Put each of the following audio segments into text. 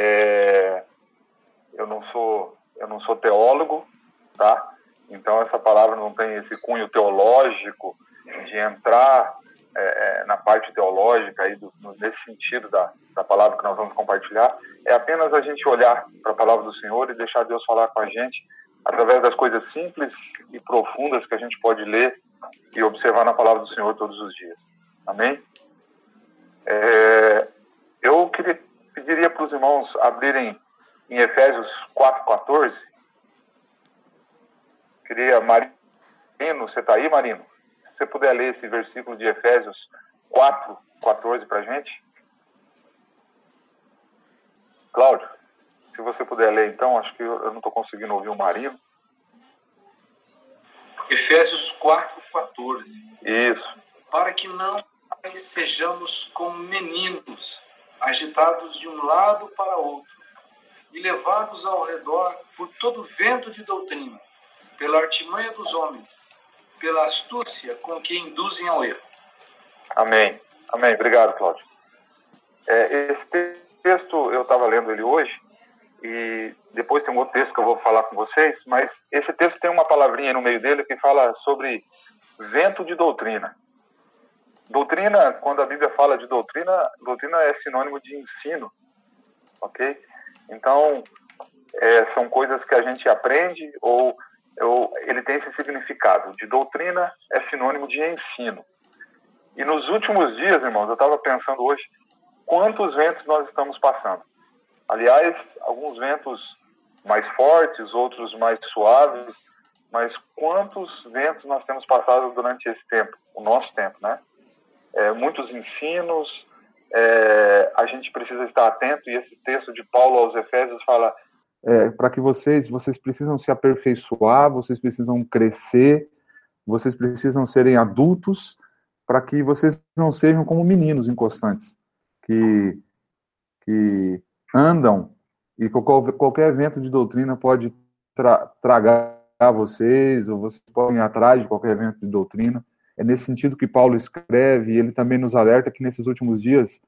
É, eu não sou eu não sou teólogo, tá? Então essa palavra não tem esse cunho teológico de entrar é, é na parte teológica aí do, nesse sentido da, da palavra que nós vamos compartilhar. É apenas a gente olhar para a palavra do Senhor e deixar Deus falar com a gente através das coisas simples e profundas que a gente pode ler e observar na palavra do Senhor todos os dias. Amém? É, eu queria, pediria para os irmãos abrirem em Efésios 4,14. Queria, Marino, você está aí, Marino? Se você puder ler esse versículo de Efésios 4,14 para a gente. Cláudio, se você puder ler, então, acho que eu não estou conseguindo ouvir o Marino. Efésios 4,14. Isso. Para que não sejamos como meninos, agitados de um lado para outro e levados ao redor por todo vento de doutrina, pela artimanha dos homens, pela astúcia com que induzem ao erro. Amém. Amém. Obrigado, Cláudio. É, esse texto, eu estava lendo ele hoje, e depois tem um outro texto que eu vou falar com vocês, mas esse texto tem uma palavrinha no meio dele que fala sobre vento de doutrina. Doutrina, quando a Bíblia fala de doutrina, doutrina é sinônimo de ensino, ok? Então, é, são coisas que a gente aprende ou, ou ele tem esse significado. De doutrina é sinônimo de ensino. E nos últimos dias, irmãos, eu estava pensando hoje, quantos ventos nós estamos passando. Aliás, alguns ventos mais fortes, outros mais suaves, mas quantos ventos nós temos passado durante esse tempo, o nosso tempo, né? É, muitos ensinos, é, a gente precisa estar atento, e esse texto de Paulo aos Efésios fala é, para que vocês, vocês precisam se aperfeiçoar, vocês precisam crescer, vocês precisam serem adultos, para que vocês não sejam como meninos inconstantes, que, que andam e qualquer evento de doutrina pode tra tragar vocês, ou vocês podem ir atrás de qualquer evento de doutrina. É nesse sentido que Paulo escreve, e ele também nos alerta que nesses últimos dias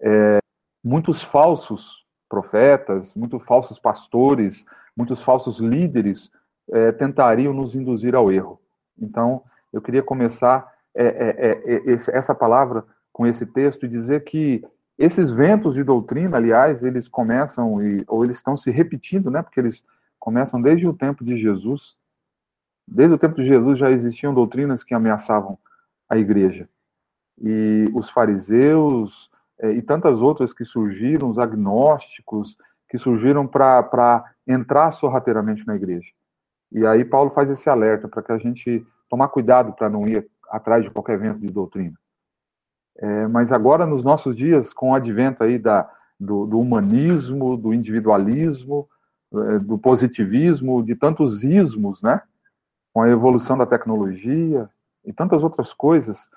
é, muitos falsos profetas, muitos falsos pastores, muitos falsos líderes é, tentariam nos induzir ao erro. Então, eu queria começar é, é, é, é essa palavra com esse texto e dizer que esses ventos de doutrina, aliás, eles começam, e, ou eles estão se repetindo, né, porque eles começam desde o tempo de Jesus, Desde o tempo de Jesus já existiam doutrinas que ameaçavam a igreja. E os fariseus é, e tantas outras que surgiram, os agnósticos, que surgiram para entrar sorrateiramente na igreja. E aí Paulo faz esse alerta para que a gente tomar cuidado para não ir atrás de qualquer evento de doutrina. É, mas agora, nos nossos dias, com o advento aí da, do, do humanismo, do individualismo, é, do positivismo, de tantos ismos, né? Com a evolução da tecnologia e tantas outras coisas,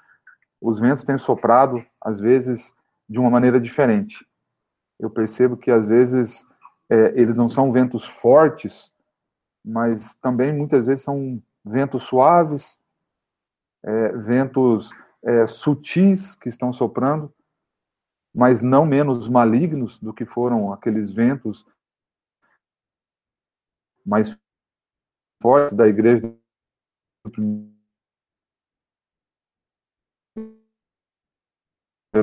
os ventos têm soprado, às vezes, de uma maneira diferente. Eu percebo que, às vezes, é, eles não são ventos fortes, mas também, muitas vezes, são ventos suaves, é, ventos é, sutis que estão soprando, mas não menos malignos do que foram aqueles ventos mais fortes da igreja primeiro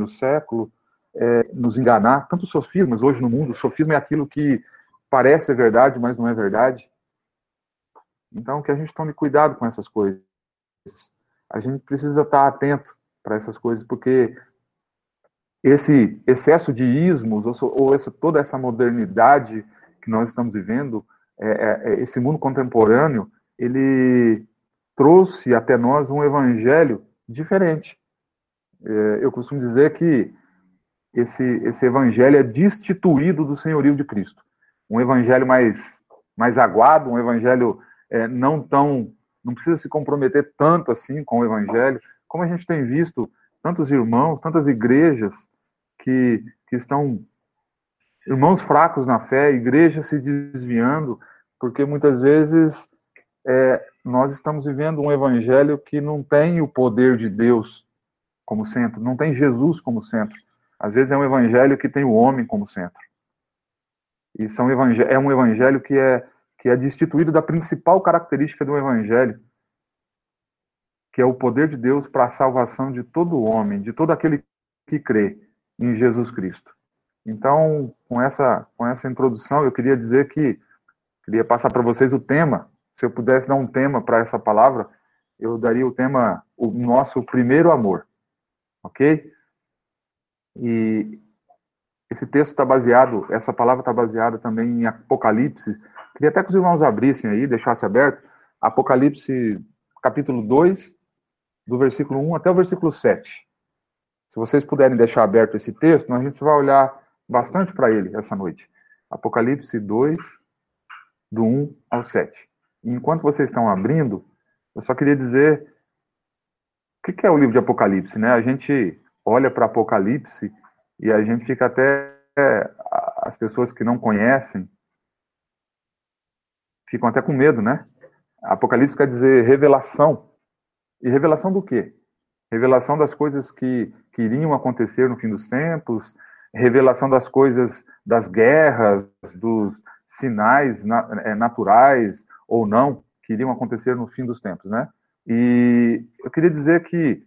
século, é, nos enganar, tanto sofismas hoje no mundo, o sofisma é aquilo que parece ser verdade, mas não é verdade. Então, que a gente tome cuidado com essas coisas. A gente precisa estar atento para essas coisas, porque esse excesso de ismos, ou, ou essa, toda essa modernidade que nós estamos vivendo, é, é, é esse mundo contemporâneo, ele trouxe até nós um evangelho diferente. É, eu costumo dizer que esse, esse evangelho é destituído do senhorio de Cristo. Um evangelho mais, mais aguado, um evangelho é, não tão. não precisa se comprometer tanto assim com o evangelho, como a gente tem visto tantos irmãos, tantas igrejas que, que estão. irmãos fracos na fé, igrejas se desviando, porque muitas vezes é, nós estamos vivendo um evangelho que não tem o poder de Deus como centro, não tem Jesus como centro. Às vezes é um evangelho que tem o homem como centro. E são é um evangelho que é, que é destituído da principal característica do evangelho, que é o poder de Deus para a salvação de todo homem, de todo aquele que crê em Jesus Cristo. Então, com essa, com essa introdução, eu queria dizer que queria passar para vocês o tema. Se eu pudesse dar um tema para essa palavra, eu daria o tema o nosso primeiro amor. Ok? E esse texto está baseado, essa palavra está baseada também em Apocalipse. Queria até que os irmãos abrissem aí, deixassem aberto. Apocalipse, capítulo 2, do versículo 1 até o versículo 7. Se vocês puderem deixar aberto esse texto, a gente vai olhar bastante para ele essa noite. Apocalipse 2, do 1 ao 7. Enquanto vocês estão abrindo, eu só queria dizer o que é o livro de Apocalipse, né? A gente olha para Apocalipse e a gente fica até as pessoas que não conhecem ficam até com medo, né? Apocalipse quer dizer revelação. E revelação do quê? Revelação das coisas que iriam acontecer no fim dos tempos, revelação das coisas, das guerras, dos sinais é, naturais ou não que iriam acontecer no fim dos tempos, né? E eu queria dizer que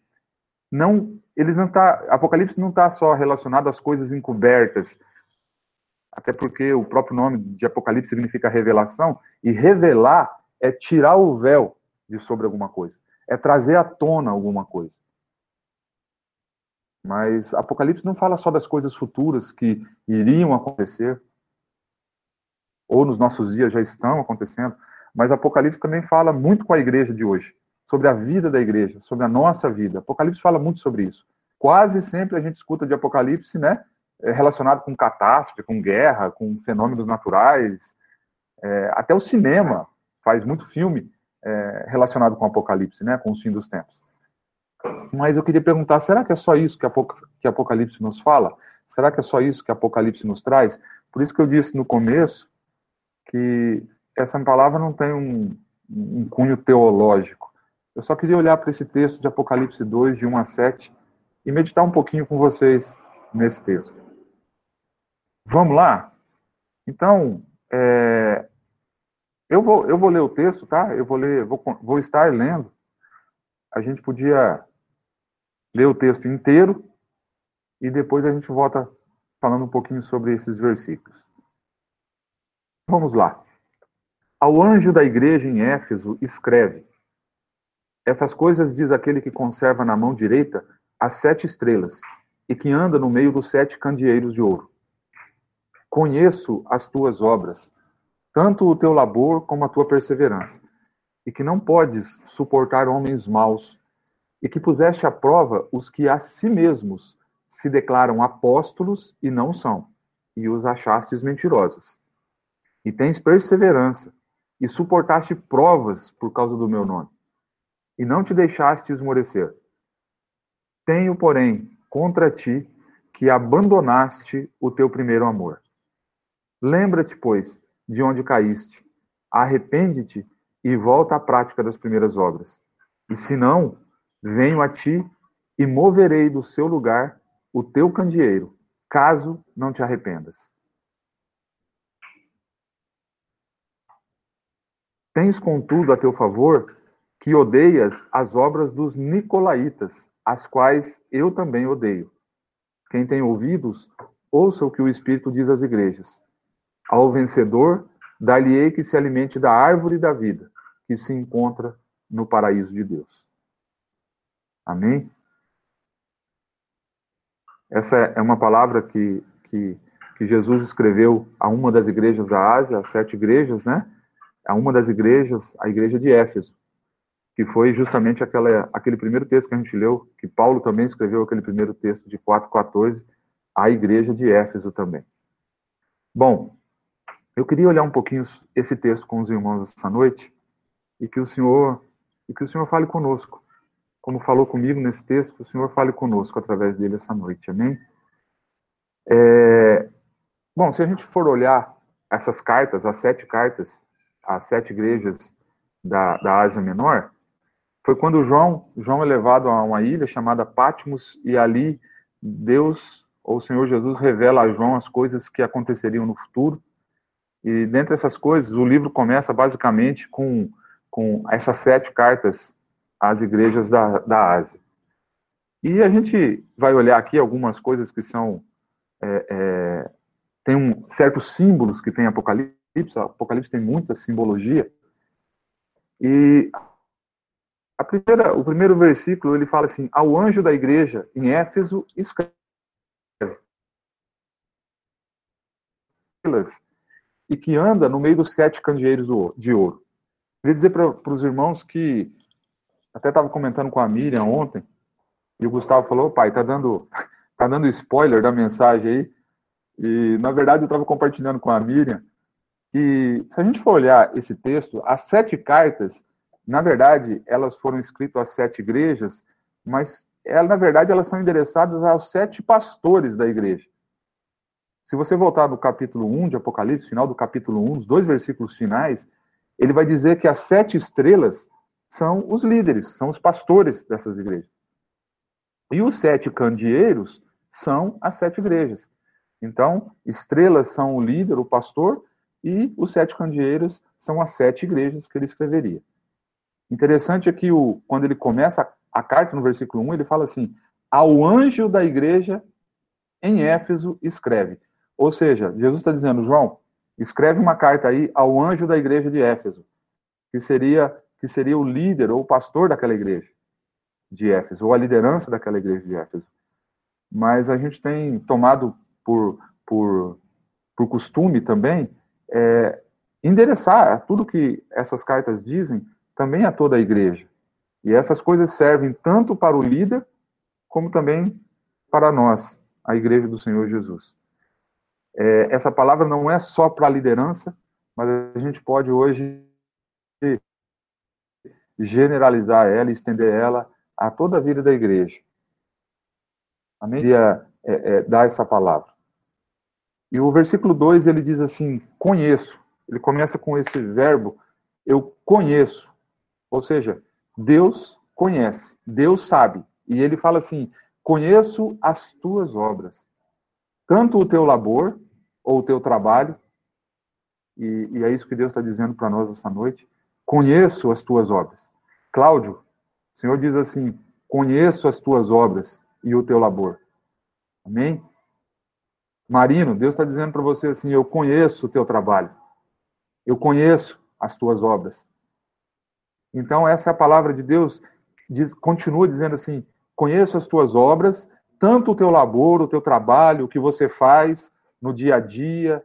não, eles não tá, Apocalipse não está só relacionado às coisas encobertas, até porque o próprio nome de Apocalipse significa revelação, e revelar é tirar o véu de sobre alguma coisa, é trazer à tona alguma coisa. Mas Apocalipse não fala só das coisas futuras que iriam acontecer, ou nos nossos dias já estão acontecendo, mas Apocalipse também fala muito com a igreja de hoje sobre a vida da igreja, sobre a nossa vida. Apocalipse fala muito sobre isso. Quase sempre a gente escuta de Apocalipse, né, é, relacionado com catástrofe, com guerra, com fenômenos naturais. É, até o cinema faz muito filme é, relacionado com Apocalipse, né, com o fim dos tempos. Mas eu queria perguntar, será que é só isso que, Apoc que Apocalipse nos fala? Será que é só isso que Apocalipse nos traz? Por isso que eu disse no começo que essa palavra não tem um, um cunho teológico. Eu só queria olhar para esse texto de Apocalipse 2, de 1 a 7, e meditar um pouquinho com vocês nesse texto. Vamos lá? Então, é, eu, vou, eu vou ler o texto, tá? Eu vou ler, vou, vou estar lendo. A gente podia ler o texto inteiro e depois a gente volta falando um pouquinho sobre esses versículos. Vamos lá. Ao anjo da igreja em Éfeso, escreve: essas coisas diz aquele que conserva na mão direita as sete estrelas e que anda no meio dos sete candeeiros de ouro. Conheço as tuas obras, tanto o teu labor como a tua perseverança, e que não podes suportar homens maus, e que puseste à prova os que a si mesmos se declaram apóstolos e não são, e os achastes mentirosos. E tens perseverança, e suportaste provas por causa do meu nome e não te deixaste esmorecer. Tenho, porém, contra ti que abandonaste o teu primeiro amor. Lembra-te, pois, de onde caíste, arrepende-te e volta à prática das primeiras obras. E se não, venho a ti e moverei do seu lugar o teu candeeiro, caso não te arrependas. Tens, contudo, a teu favor que odeias as obras dos nicolaítas, as quais eu também odeio. Quem tem ouvidos, ouça o que o Espírito diz às igrejas. Ao vencedor, dar-lhe-ei que se alimente da árvore da vida, que se encontra no paraíso de Deus. Amém? Essa é uma palavra que, que, que Jesus escreveu a uma das igrejas da Ásia, as sete igrejas, né? A uma das igrejas, a igreja de Éfeso que foi justamente aquela, aquele primeiro texto que a gente leu, que Paulo também escreveu aquele primeiro texto de 4,14, à igreja de Éfeso também. Bom, eu queria olhar um pouquinho esse texto com os irmãos essa noite e que o Senhor e que o Senhor fale conosco, como falou comigo nesse texto, que o Senhor fale conosco através dele essa noite, amém? É, bom, se a gente for olhar essas cartas, as sete cartas, as sete igrejas da, da Ásia Menor, foi quando João, João é levado a uma ilha chamada Patmos e ali Deus ou o Senhor Jesus revela a João as coisas que aconteceriam no futuro. E dentre essas coisas, o livro começa basicamente com, com essas sete cartas às igrejas da, da Ásia. E a gente vai olhar aqui algumas coisas que são. É, é, tem um, certos símbolos que tem Apocalipse, Apocalipse tem muita simbologia. E a primeira, o primeiro versículo ele fala assim: Ao anjo da igreja em Éfeso, escreve. E que anda no meio dos sete candeeiros de ouro. Queria dizer para os irmãos que, até estava comentando com a Miriam ontem, e o Gustavo falou: pai, tá dando, tá dando spoiler da mensagem aí. E, na verdade, eu estava compartilhando com a Miriam que, se a gente for olhar esse texto, as sete cartas, na verdade, elas foram escritas às sete igrejas, mas, ela, na verdade, elas são endereçadas aos sete pastores da igreja. Se você voltar no capítulo 1 de Apocalipse, final do capítulo 1, os dois versículos finais, ele vai dizer que as sete estrelas são os líderes, são os pastores dessas igrejas. E os sete candeeiros são as sete igrejas. Então, estrelas são o líder, o pastor, e os sete candeeiros são as sete igrejas que ele escreveria. Interessante é que o, quando ele começa a, carta, no versículo 1, ele fala assim: Ao anjo da igreja em Éfeso escreve. Ou seja, Jesus está dizendo, João, escreve uma carta aí ao anjo da igreja de Éfeso, que seria, que seria o líder ou o pastor daquela igreja de Éfeso, ou a liderança daquela igreja de Éfeso. Mas a gente tem tomado por, por, por costume também é, endereçar tudo que essas cartas dizem também a toda a igreja. E essas coisas servem tanto para o líder, como também para nós, a igreja do Senhor Jesus. É, essa palavra não é só para a liderança, mas a gente pode hoje generalizar ela, estender ela a toda a vida da igreja. Amém? Queria é, é, dar essa palavra. E o versículo 2 ele diz assim: conheço. Ele começa com esse verbo, eu conheço. Ou seja, Deus conhece, Deus sabe. E ele fala assim: conheço as tuas obras, tanto o teu labor ou o teu trabalho, e, e é isso que Deus está dizendo para nós essa noite. Conheço as tuas obras. Cláudio, o Senhor diz assim: Conheço as tuas obras e o teu labor. Amém? Marino, Deus está dizendo para você assim: Eu conheço o teu trabalho. Eu conheço as tuas obras. Então, essa é a palavra de Deus. Diz, continua dizendo assim: Conheço as tuas obras, tanto o teu labor, o teu trabalho, o que você faz no dia a dia,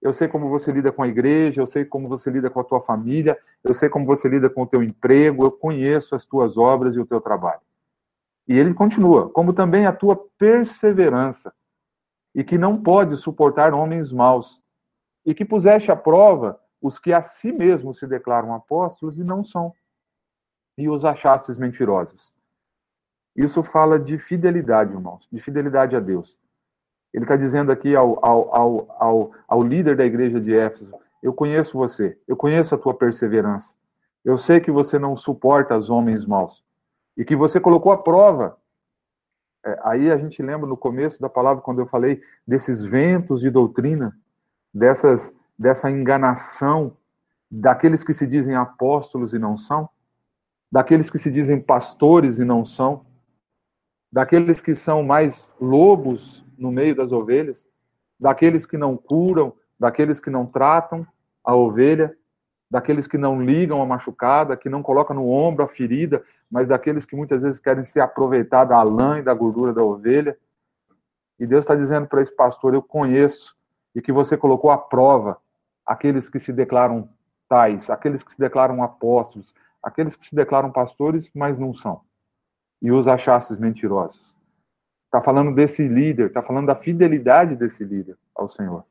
eu sei como você lida com a igreja, eu sei como você lida com a tua família, eu sei como você lida com o teu emprego, eu conheço as tuas obras e o teu trabalho. E ele continua, como também a tua perseverança, e que não pode suportar homens maus, e que puseste à prova os que a si mesmos se declaram apóstolos e não são, e os achastes mentirosos. Isso fala de fidelidade, irmãos, de fidelidade a Deus. Ele está dizendo aqui ao, ao, ao, ao, ao líder da igreja de Éfeso: Eu conheço você, eu conheço a tua perseverança. Eu sei que você não suporta os homens maus. E que você colocou a prova. É, aí a gente lembra no começo da palavra, quando eu falei desses ventos de doutrina, dessas, dessa enganação daqueles que se dizem apóstolos e não são, daqueles que se dizem pastores e não são, daqueles que são mais lobos no meio das ovelhas, daqueles que não curam, daqueles que não tratam a ovelha, daqueles que não ligam a machucada, que não colocam no ombro a ferida, mas daqueles que muitas vezes querem se aproveitar da lã e da gordura da ovelha. E Deus está dizendo para esse pastor: Eu conheço, e que você colocou à prova aqueles que se declaram tais, aqueles que se declaram apóstolos, aqueles que se declaram pastores, mas não são. E os achastes mentirosos. Está falando desse líder, está falando da fidelidade desse líder ao Senhor.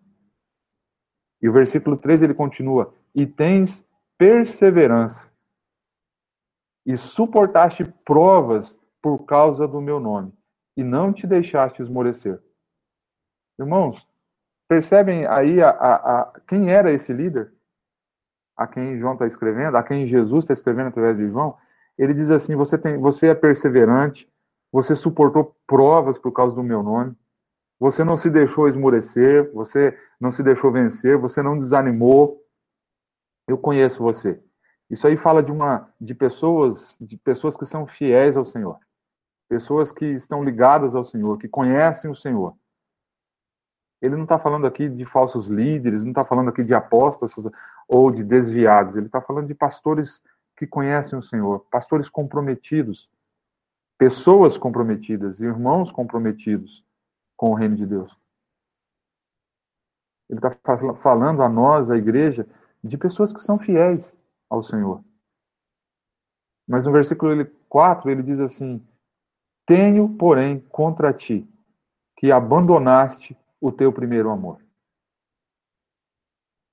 E o versículo 13 ele continua: E tens perseverança, e suportaste provas por causa do meu nome, e não te deixaste esmorecer. Irmãos, percebem aí a, a, a quem era esse líder? A quem João está escrevendo, a quem Jesus está escrevendo através de João? Ele diz assim: você, tem, você é perseverante, você suportou provas por causa do meu nome. Você não se deixou esmorecer, você não se deixou vencer, você não desanimou. Eu conheço você. Isso aí fala de uma de pessoas, de pessoas que são fiéis ao Senhor. Pessoas que estão ligadas ao Senhor, que conhecem o Senhor. Ele não está falando aqui de falsos líderes, não está falando aqui de apóstolos ou de desviados. Ele está falando de pastores que conhecem o Senhor, pastores comprometidos, pessoas comprometidas, irmãos comprometidos com o reino de Deus. Ele está falando a nós, a igreja, de pessoas que são fiéis ao Senhor. Mas no versículo 4 ele diz assim: Tenho, porém, contra ti que abandonaste o teu primeiro amor.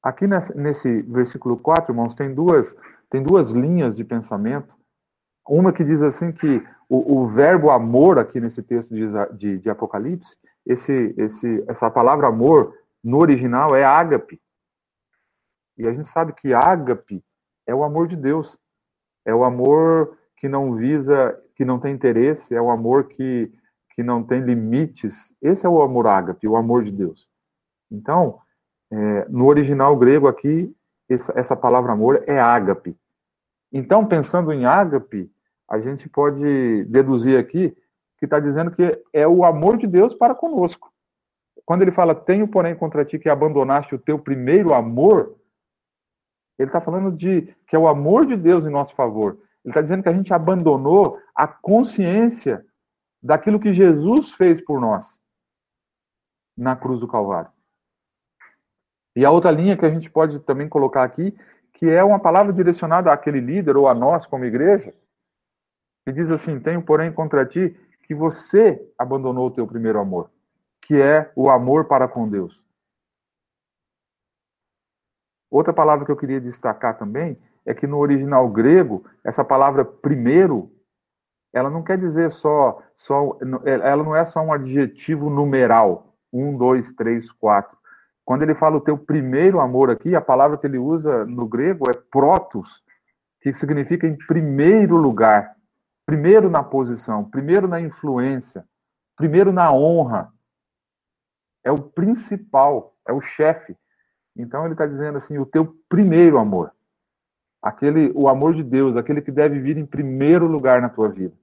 Aqui nesse, versículo 4, irmãos, tem duas, tem duas linhas de pensamento. Uma que diz assim que o, o verbo amor, aqui nesse texto de, de, de Apocalipse, esse, esse, essa palavra amor, no original, é ágape. E a gente sabe que ágape é o amor de Deus. É o amor que não visa, que não tem interesse, é o amor que, que não tem limites. Esse é o amor ágape, o amor de Deus. Então, é, no original grego aqui, essa, essa palavra amor é ágape. Então, pensando em ágape, a gente pode deduzir aqui que está dizendo que é o amor de Deus para conosco. Quando ele fala, tenho, porém, contra ti que abandonaste o teu primeiro amor, ele está falando de que é o amor de Deus em nosso favor. Ele está dizendo que a gente abandonou a consciência daquilo que Jesus fez por nós na cruz do Calvário. E a outra linha que a gente pode também colocar aqui, que é uma palavra direcionada àquele líder ou a nós como igreja, que diz assim: Tenho, porém, contra ti que você abandonou o teu primeiro amor, que é o amor para com Deus. Outra palavra que eu queria destacar também é que no original grego, essa palavra primeiro, ela não quer dizer só, só ela não é só um adjetivo numeral, um, dois, três, quatro. Quando ele fala o teu primeiro amor aqui, a palavra que ele usa no grego é protos, que significa em primeiro lugar primeiro na posição, primeiro na influência, primeiro na honra. É o principal, é o chefe. Então ele está dizendo assim: o teu primeiro amor, aquele, o amor de Deus, aquele que deve vir em primeiro lugar na tua vida.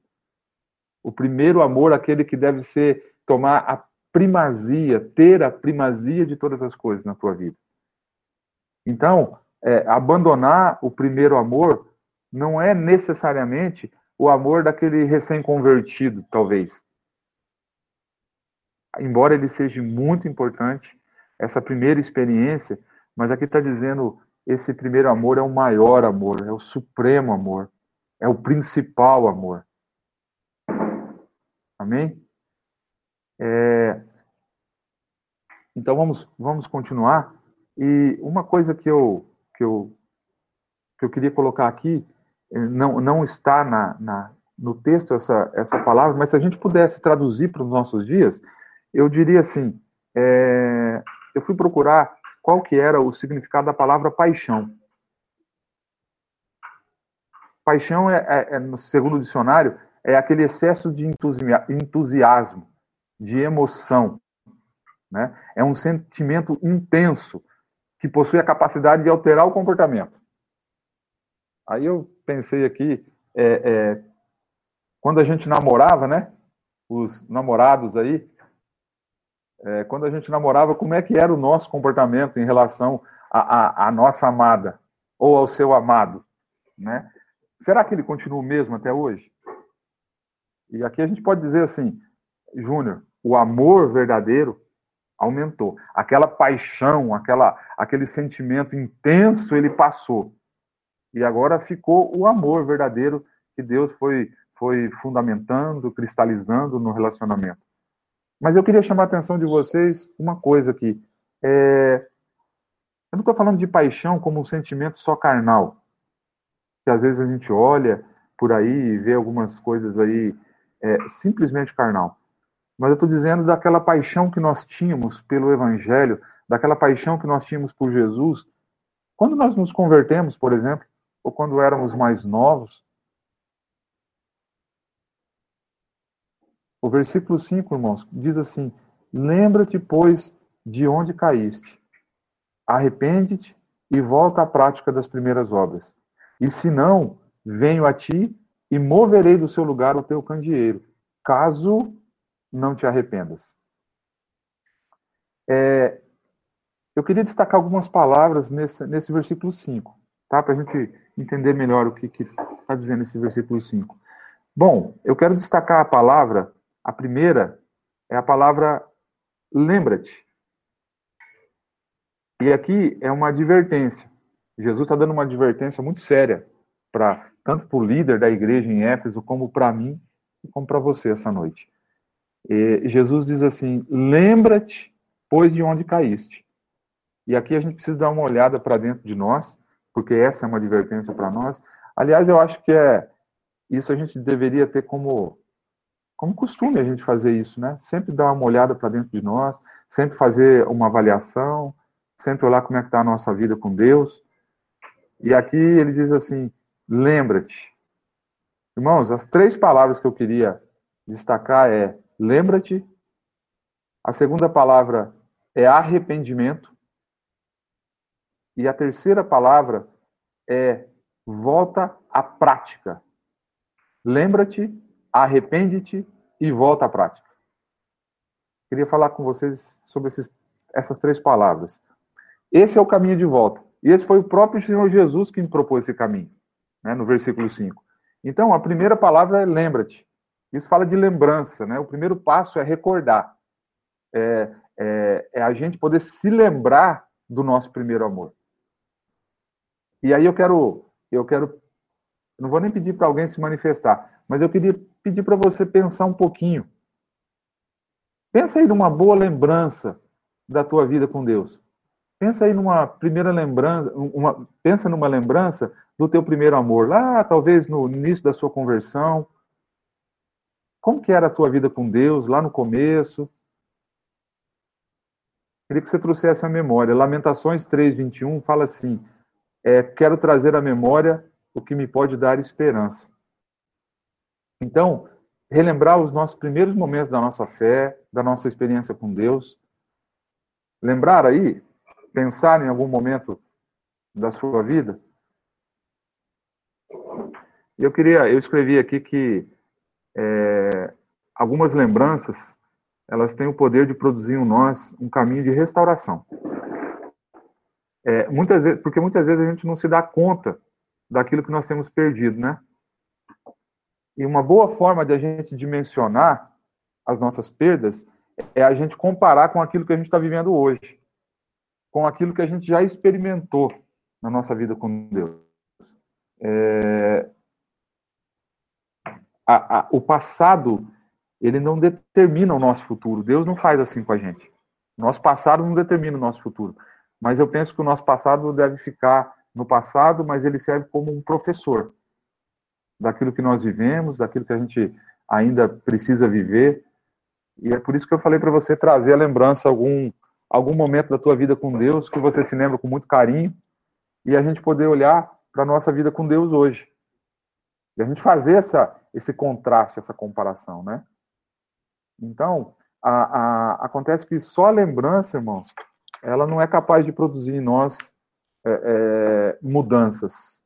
O primeiro amor, aquele que deve ser tomar a primazia, ter a primazia de todas as coisas na tua vida. Então, é, abandonar o primeiro amor não é necessariamente o amor daquele recém-convertido, talvez. Embora ele seja muito importante, essa primeira experiência, mas aqui está dizendo esse primeiro amor é o maior amor, é o supremo amor, é o principal amor. Amém? É... Então vamos, vamos continuar. E uma coisa que eu, que eu, que eu queria colocar aqui não, não está na, na, no texto essa, essa palavra, mas se a gente pudesse traduzir para os nossos dias, eu diria assim, é, eu fui procurar qual que era o significado da palavra paixão. Paixão, é, é, é no segundo dicionário, é aquele excesso de entusiasmo, de emoção. Né? É um sentimento intenso que possui a capacidade de alterar o comportamento. Aí eu pensei aqui, é, é, quando a gente namorava, né? Os namorados aí, é, quando a gente namorava, como é que era o nosso comportamento em relação à nossa amada ou ao seu amado, né? Será que ele continua o mesmo até hoje? E aqui a gente pode dizer assim, Júnior, o amor verdadeiro aumentou. Aquela paixão, aquela, aquele sentimento intenso, ele passou. E agora ficou o amor verdadeiro que Deus foi, foi fundamentando, cristalizando no relacionamento. Mas eu queria chamar a atenção de vocês uma coisa aqui. É... Eu não estou falando de paixão como um sentimento só carnal. Que às vezes a gente olha por aí e vê algumas coisas aí é, simplesmente carnal. Mas eu estou dizendo daquela paixão que nós tínhamos pelo Evangelho, daquela paixão que nós tínhamos por Jesus. Quando nós nos convertemos, por exemplo, ou quando éramos mais novos. O versículo 5, irmãos, diz assim: Lembra-te, pois, de onde caíste. Arrepende-te e volta à prática das primeiras obras. E se não, venho a ti e moverei do seu lugar o teu candeeiro, caso não te arrependas. É, eu queria destacar algumas palavras nesse, nesse versículo 5, tá? para a gente entender melhor o que está dizendo esse versículo 5. Bom, eu quero destacar a palavra, a primeira é a palavra lembra-te. E aqui é uma advertência. Jesus está dando uma advertência muito séria para tanto para o líder da igreja em Éfeso como para mim e como para você essa noite. E Jesus diz assim: lembra-te, pois de onde caíste. E aqui a gente precisa dar uma olhada para dentro de nós, porque essa é uma advertência para nós. Aliás, eu acho que é isso a gente deveria ter como como costume a gente fazer isso, né? Sempre dar uma olhada para dentro de nós, sempre fazer uma avaliação, sempre olhar como é que está a nossa vida com Deus. E aqui ele diz assim: lembra-te. Irmãos, as três palavras que eu queria destacar é lembra-te. A segunda palavra é arrependimento. E a terceira palavra é volta à prática. Lembra-te, arrepende-te e volta à prática. Queria falar com vocês sobre esses, essas três palavras. Esse é o caminho de volta. E esse foi o próprio Senhor Jesus que propôs esse caminho, né, no versículo 5. Então, a primeira palavra é lembra-te. Isso fala de lembrança, né? O primeiro passo é recordar. É, é, é, a gente poder se lembrar do nosso primeiro amor. E aí eu quero, eu quero, não vou nem pedir para alguém se manifestar, mas eu queria pedir para você pensar um pouquinho. Pensa aí numa boa lembrança da tua vida com Deus. Pensa aí numa primeira lembrança, uma, pensa numa lembrança do teu primeiro amor, lá talvez no início da sua conversão, como que era a tua vida com Deus lá no começo? Queria que você trouxesse a memória. Lamentações 3:21 fala assim: é, quero trazer à memória o que me pode dar esperança. Então, relembrar os nossos primeiros momentos da nossa fé, da nossa experiência com Deus. Lembrar aí, pensar em algum momento da sua vida. Eu queria, eu escrevi aqui que é, algumas lembranças elas têm o poder de produzir em nós um caminho de restauração. É, muitas vezes, porque muitas vezes a gente não se dá conta daquilo que nós temos perdido, né? E uma boa forma de a gente dimensionar as nossas perdas é a gente comparar com aquilo que a gente está vivendo hoje, com aquilo que a gente já experimentou na nossa vida com Deus. É, a, a, o passado ele não determina o nosso futuro. Deus não faz assim com a gente. Nosso passado não determina o nosso futuro. Mas eu penso que o nosso passado deve ficar no passado, mas ele serve como um professor daquilo que nós vivemos, daquilo que a gente ainda precisa viver. E é por isso que eu falei para você trazer a lembrança algum algum momento da tua vida com Deus que você se lembra com muito carinho e a gente poder olhar para a nossa vida com Deus hoje. E a gente fazer essa, esse contraste, essa comparação, né? Então, a, a, acontece que só a lembrança, irmãos, ela não é capaz de produzir em nós é, é, mudanças.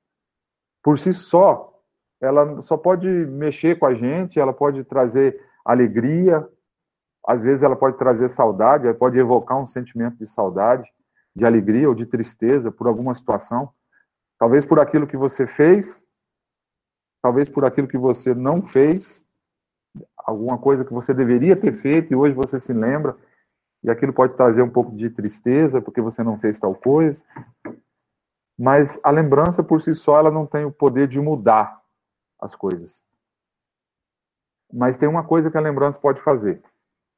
Por si só, ela só pode mexer com a gente, ela pode trazer alegria, às vezes ela pode trazer saudade, ela pode evocar um sentimento de saudade, de alegria ou de tristeza por alguma situação. Talvez por aquilo que você fez, talvez por aquilo que você não fez, alguma coisa que você deveria ter feito e hoje você se lembra, e aquilo pode trazer um pouco de tristeza porque você não fez tal coisa. Mas a lembrança por si só ela não tem o poder de mudar as coisas. Mas tem uma coisa que a lembrança pode fazer.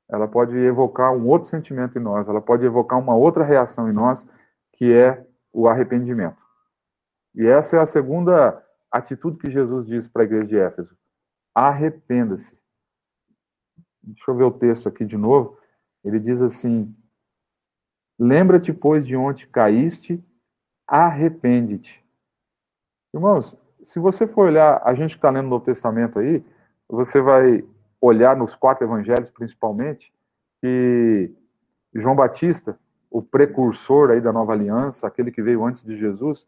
Ela pode evocar um outro sentimento em nós, ela pode evocar uma outra reação em nós, que é o arrependimento. E essa é a segunda atitude que Jesus diz para a igreja de Éfeso: arrependa-se. Deixa eu ver o texto aqui de novo. Ele diz assim: Lembra-te, pois, de onde caíste, arrepende-te. Irmãos, se você for olhar, a gente que está lendo o Novo Testamento aí, você vai olhar nos quatro evangelhos, principalmente, que João Batista, o precursor aí da nova aliança, aquele que veio antes de Jesus,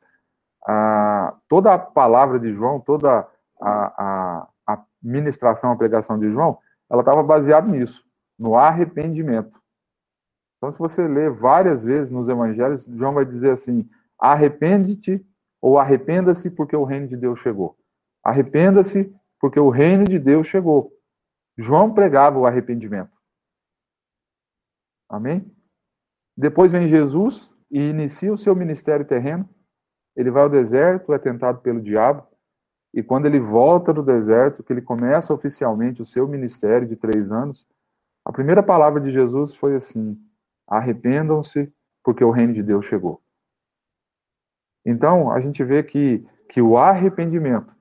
a, toda a palavra de João, toda a, a, a ministração, a pregação de João, ela estava baseada nisso, no arrependimento. Então, se você ler várias vezes nos evangelhos, João vai dizer assim: arrepende-te ou arrependa-se porque o reino de Deus chegou. Arrependa-se porque o reino de Deus chegou. João pregava o arrependimento. Amém? Depois vem Jesus e inicia o seu ministério terreno. Ele vai ao deserto, é tentado pelo diabo. E quando ele volta do deserto, que ele começa oficialmente o seu ministério de três anos, a primeira palavra de Jesus foi assim: arrependam-se, porque o reino de Deus chegou. Então, a gente vê que, que o arrependimento,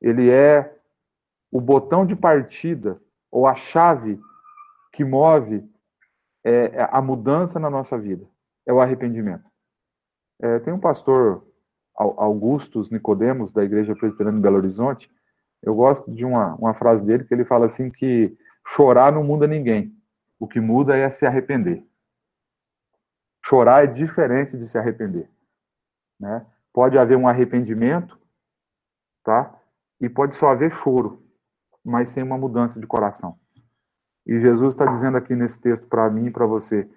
ele é o botão de partida, ou a chave que move é, é a mudança na nossa vida. É o arrependimento. É, tem um pastor, Augustus Nicodemos, da Igreja Presbiteriana em Belo Horizonte, eu gosto de uma, uma frase dele, que ele fala assim que chorar não muda ninguém. O que muda é se arrepender. Chorar é diferente de se arrepender. Né? Pode haver um arrependimento, tá? E pode só haver choro, mas sem uma mudança de coração. E Jesus está dizendo aqui nesse texto para mim e para você: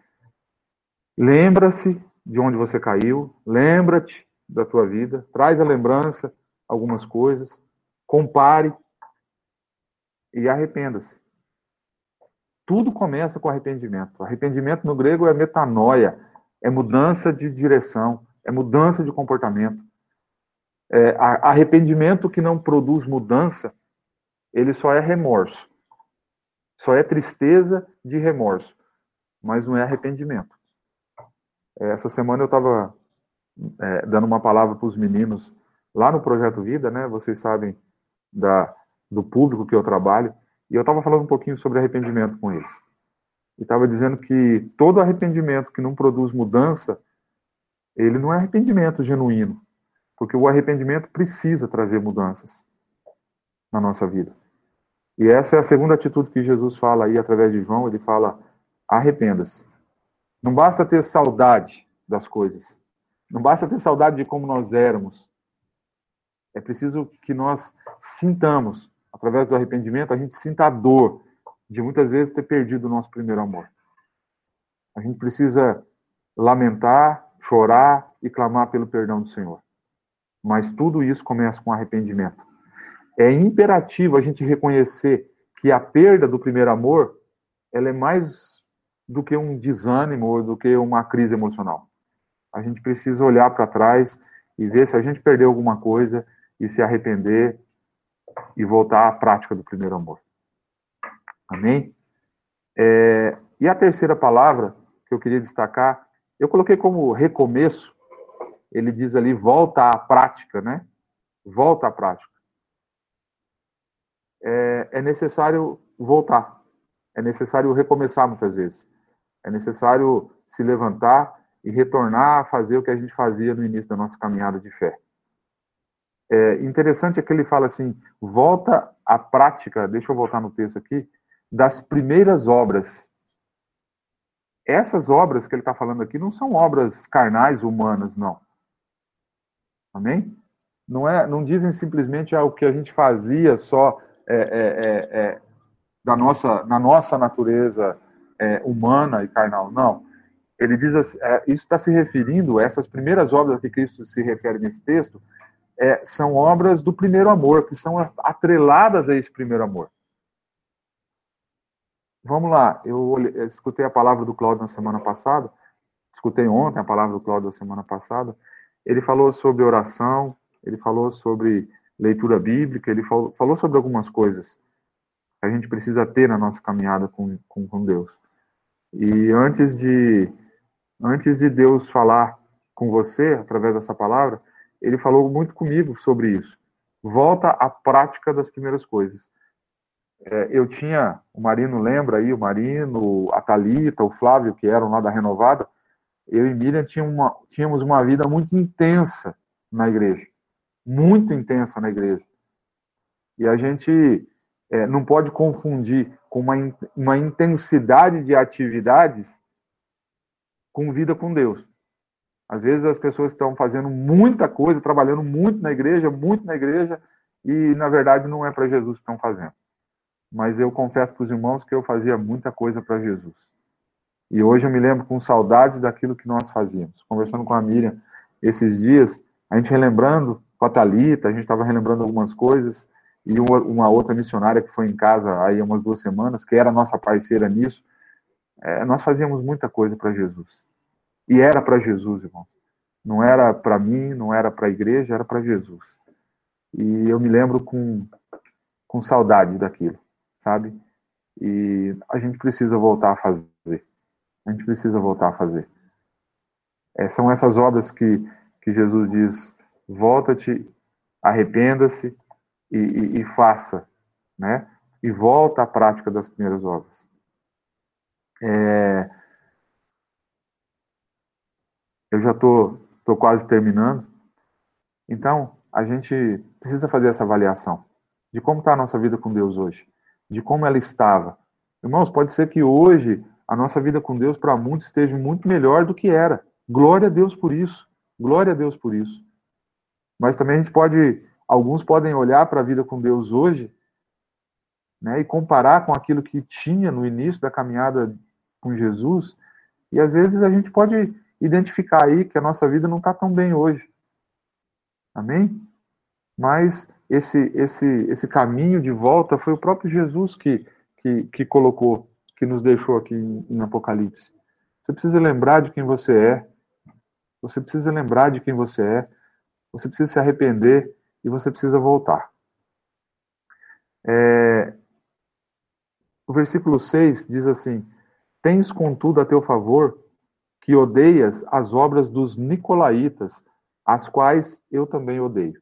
lembra-se de onde você caiu, lembra-te da tua vida, traz a lembrança algumas coisas, compare e arrependa-se. Tudo começa com arrependimento. Arrependimento no grego é metanoia, é mudança de direção, é mudança de comportamento. É, arrependimento que não produz mudança, ele só é remorso. Só é tristeza de remorso, mas não é arrependimento. É, essa semana eu estava é, dando uma palavra para os meninos lá no Projeto Vida, né? Vocês sabem da, do público que eu trabalho, e eu estava falando um pouquinho sobre arrependimento com eles. E estava dizendo que todo arrependimento que não produz mudança, ele não é arrependimento genuíno, porque o arrependimento precisa trazer mudanças na nossa vida. E essa é a segunda atitude que Jesus fala aí através de João, ele fala: arrependa-se. Não basta ter saudade das coisas. Não basta ter saudade de como nós éramos. É preciso que nós sintamos, através do arrependimento, a gente sinta a dor de muitas vezes ter perdido o nosso primeiro amor. A gente precisa lamentar, chorar e clamar pelo perdão do Senhor. Mas tudo isso começa com arrependimento. É imperativo a gente reconhecer que a perda do primeiro amor, ela é mais do que um desânimo ou do que uma crise emocional. A gente precisa olhar para trás e ver se a gente perdeu alguma coisa e se arrepender e voltar à prática do primeiro amor. Amém? É, e a terceira palavra que eu queria destacar, eu coloquei como recomeço, ele diz ali, volta à prática, né? Volta à prática. É, é necessário voltar, é necessário recomeçar muitas vezes, é necessário se levantar e retornar a fazer o que a gente fazia no início da nossa caminhada de fé. É interessante é que ele fala assim: volta à prática, deixa eu voltar no texto aqui, das primeiras obras. Essas obras que ele está falando aqui não são obras carnais, humanas, não. Amém? Não, é, não dizem simplesmente ah, o que a gente fazia só é, é, é, é da nossa, na nossa natureza é, humana e carnal. Não. Ele diz assim, isso está se referindo, essas primeiras obras a que Cristo se refere nesse texto, são obras do primeiro amor, que são atreladas a esse primeiro amor. Vamos lá, eu, escutei a palavra do Cláudio na semana passada, escutei ontem a palavra do Cláudio da semana passada. Ele falou sobre oração, ele falou sobre leitura bíblica, ele falou, falou sobre algumas coisas que a gente precisa ter na nossa caminhada com, com, com Deus. E antes de, antes de Deus falar com você, através dessa palavra, ele falou muito comigo sobre isso. Volta à prática das primeiras coisas eu tinha, o Marino lembra aí, o Marino, a Thalita, o Flávio, que eram lá da Renovada, eu e Miriam tínhamos uma, tínhamos uma vida muito intensa na igreja. Muito intensa na igreja. E a gente é, não pode confundir com uma, uma intensidade de atividades com vida com Deus. Às vezes as pessoas estão fazendo muita coisa, trabalhando muito na igreja, muito na igreja, e na verdade não é para Jesus que estão fazendo. Mas eu confesso para os irmãos que eu fazia muita coisa para Jesus. E hoje eu me lembro com saudades daquilo que nós fazíamos. Conversando com a Miriam esses dias, a gente relembrando com a Thalita, a gente estava relembrando algumas coisas, e uma, outra missionária que foi em casa aí umas duas semanas, que era nossa parceira nisso, é, nós fazíamos muita coisa para Jesus. E era para Jesus, irmão. Não era para mim, não era para a igreja, era para Jesus. E eu me lembro com, com saudade daquilo, sabe? E a gente precisa voltar a fazer. A gente precisa voltar a fazer. É, são essas obras que, que Jesus diz: volta-te, arrependa-se e, e, e, faça, né? E volta à prática das primeiras obras. É, eu já tô, tô quase terminando. Então, a gente precisa fazer essa avaliação de como está a nossa vida com Deus hoje, de como ela estava. Irmãos, pode ser que hoje a nossa vida com Deus para muitos esteja muito melhor do que era. Glória a Deus por isso. Glória a Deus por isso. Mas também a gente pode, alguns podem olhar para a vida com Deus hoje, né, e comparar com aquilo que tinha no início da caminhada com Jesus, e às vezes a gente pode identificar aí que a nossa vida não está tão bem hoje. Amém? Mas esse, esse, esse caminho de volta foi o próprio Jesus que, que, que colocou, que nos deixou aqui em, em Apocalipse. Você precisa lembrar de quem você é. Você precisa lembrar de quem você é. Você precisa se arrepender e você precisa voltar. É... O versículo 6 diz assim: Tens contudo a teu favor que odeias as obras dos nicolaítas, as quais eu também odeio.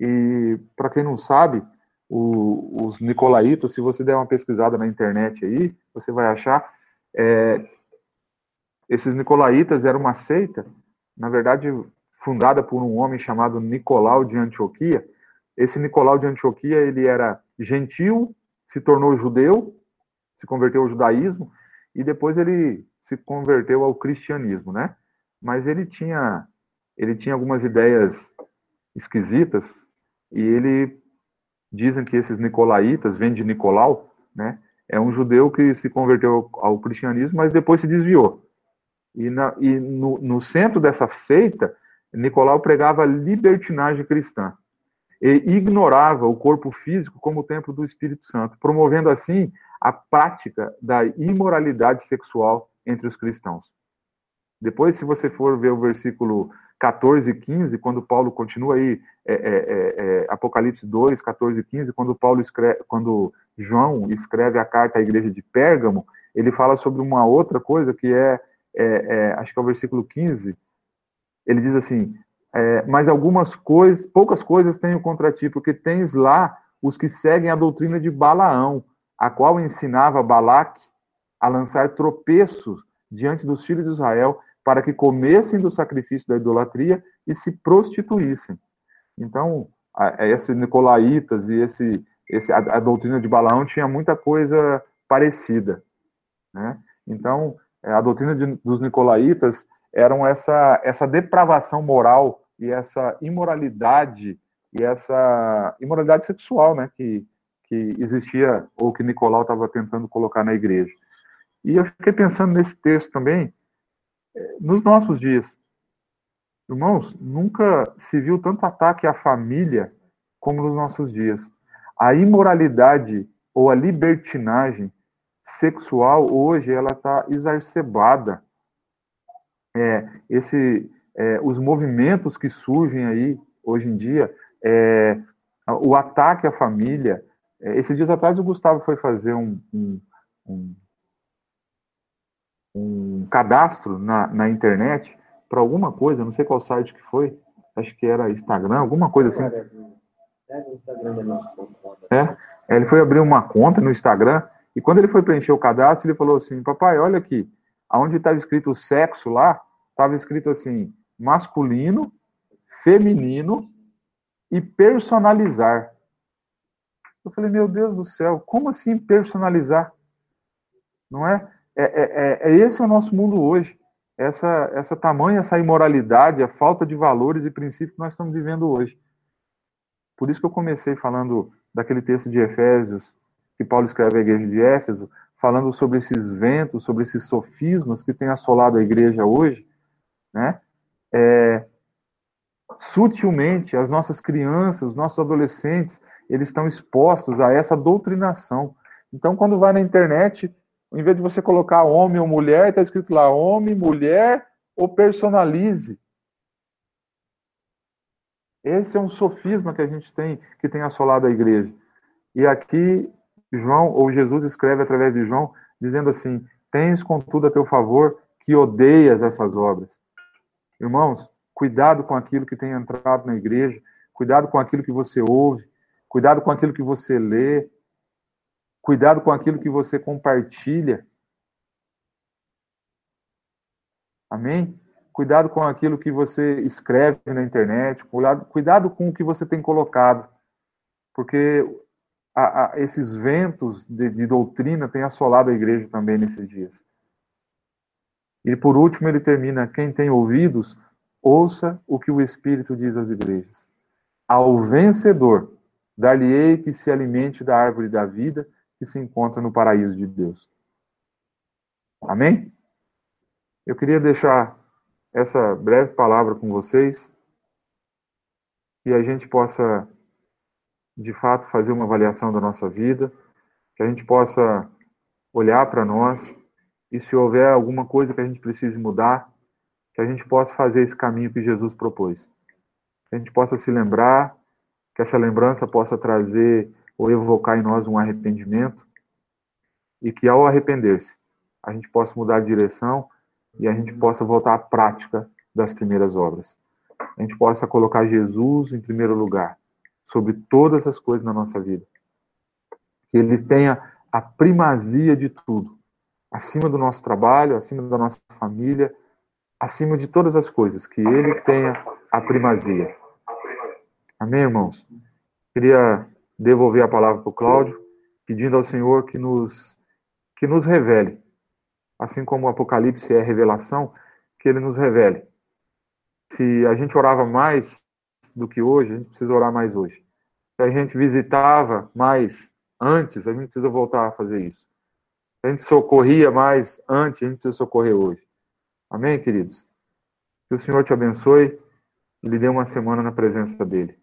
E, para quem não sabe, o, os nicolaítas, se você der uma pesquisada na internet aí, você vai achar. É, esses nicolaítas eram uma seita, na verdade, fundada por um homem chamado Nicolau de Antioquia. Esse Nicolau de Antioquia, ele era gentil, se tornou judeu, se converteu ao judaísmo, e depois ele se converteu ao cristianismo, né? Mas ele tinha ele tinha algumas ideias esquisitas e ele dizem que esses nicolaítas vêm de Nicolau, né? É um judeu que se converteu ao, cristianismo, mas depois se desviou. E, na, e no, no centro dessa seita, Nicolau pregava libertinagem cristã e ignorava o corpo físico como o templo do Espírito Santo, promovendo assim a prática da imoralidade sexual entre os cristãos. Depois, se você for ver o versículo 14 e 15, quando Paulo continua aí, é, é, é, é Apocalipse 2, 14 e 15, quando Paulo escreve, quando João escreve a carta à igreja de Pérgamo, ele fala sobre uma outra coisa que é, é, é acho que é o versículo 15, ele diz assim, mas algumas coisas, poucas coisas tenho contra ti, porque tens lá os que seguem a doutrina de Balaão, a qual ensinava Balaque a lançar tropeços diante dos filhos de Israel para que comessem do sacrifício da idolatria e se prostituíssem. Então, esses nicolaítas e esse, esse, a, a, doutrina de Balaão tinha muita coisa parecida. Né? Então, é, a doutrina de, dos nicolaítas eram essa, essa depravação moral e essa imoralidade e essa imoralidade sexual né, que, que existia ou que Nicolau estava tentando colocar na igreja. E eu fiquei pensando nesse texto também, nos nossos dias. Irmãos, nunca se viu tanto ataque à família como nos nossos dias. A imoralidade ou a libertinagem sexual hoje ela está exacerbada. É, esse, é, os movimentos que surgem aí hoje em dia, é, o ataque à família. É, esses dias atrás o Gustavo foi fazer um, um, um um cadastro na, na internet para alguma coisa, não sei qual site que foi, acho que era Instagram, alguma coisa assim. É, ele foi abrir uma conta no Instagram e quando ele foi preencher o cadastro, ele falou assim: Papai, olha aqui, aonde estava escrito o sexo lá, estava escrito assim: masculino, feminino e personalizar. Eu falei, meu Deus do céu, como assim personalizar? Não é? É, é, é, é esse é o nosso mundo hoje. Essa, essa tamanha, essa imoralidade, a falta de valores e princípios que nós estamos vivendo hoje. Por isso que eu comecei falando daquele texto de Efésios, que Paulo escreve à igreja de Éfeso, falando sobre esses ventos, sobre esses sofismas que têm assolado a igreja hoje, né? É, sutilmente, as nossas crianças, os nossos adolescentes, eles estão expostos a essa doutrinação. Então, quando vai na internet, em vez de você colocar homem ou mulher, está escrito lá homem, mulher ou personalize. Esse é um sofisma que a gente tem, que tem assolado a igreja. E aqui, João, ou Jesus escreve através de João, dizendo assim: Tens contudo a teu favor que odeias essas obras. Irmãos, cuidado com aquilo que tem entrado na igreja, cuidado com aquilo que você ouve, cuidado com aquilo que você lê, cuidado com aquilo que você compartilha. Amém? Cuidado com aquilo que você escreve na internet, cuidado, cuidado com o que você tem colocado, porque a, a, esses ventos de, de doutrina têm assolado a igreja também nesses dias. E por último, ele termina: quem tem ouvidos, ouça o que o Espírito diz às igrejas. Ao vencedor, dar-lhe-ei que se alimente da árvore da vida que se encontra no paraíso de Deus. Amém? Eu queria deixar essa breve palavra com vocês e a gente possa, de fato, fazer uma avaliação da nossa vida, que a gente possa olhar para nós e se houver alguma coisa que a gente precise mudar, que a gente possa fazer esse caminho que Jesus propôs. Que a gente possa se lembrar, que essa lembrança possa trazer ou evocar em nós um arrependimento e que ao arrepender-se, a gente possa mudar de direção e a gente possa voltar à prática das primeiras obras. A gente possa colocar Jesus em primeiro lugar sobre todas as coisas na nossa vida. Que ele tenha a primazia de tudo, acima do nosso trabalho, acima da nossa família, acima de todas as coisas, que ele tenha a primazia. Amém, irmãos? Queria devolver a palavra para o Cláudio, pedindo ao Senhor que nos, que nos revele assim como o Apocalipse é revelação, que ele nos revele. Se a gente orava mais do que hoje, a gente precisa orar mais hoje. Se a gente visitava mais antes, a gente precisa voltar a fazer isso. Se a gente socorria mais antes, a gente precisa socorrer hoje. Amém, queridos? Que o Senhor te abençoe e lhe dê uma semana na presença dele.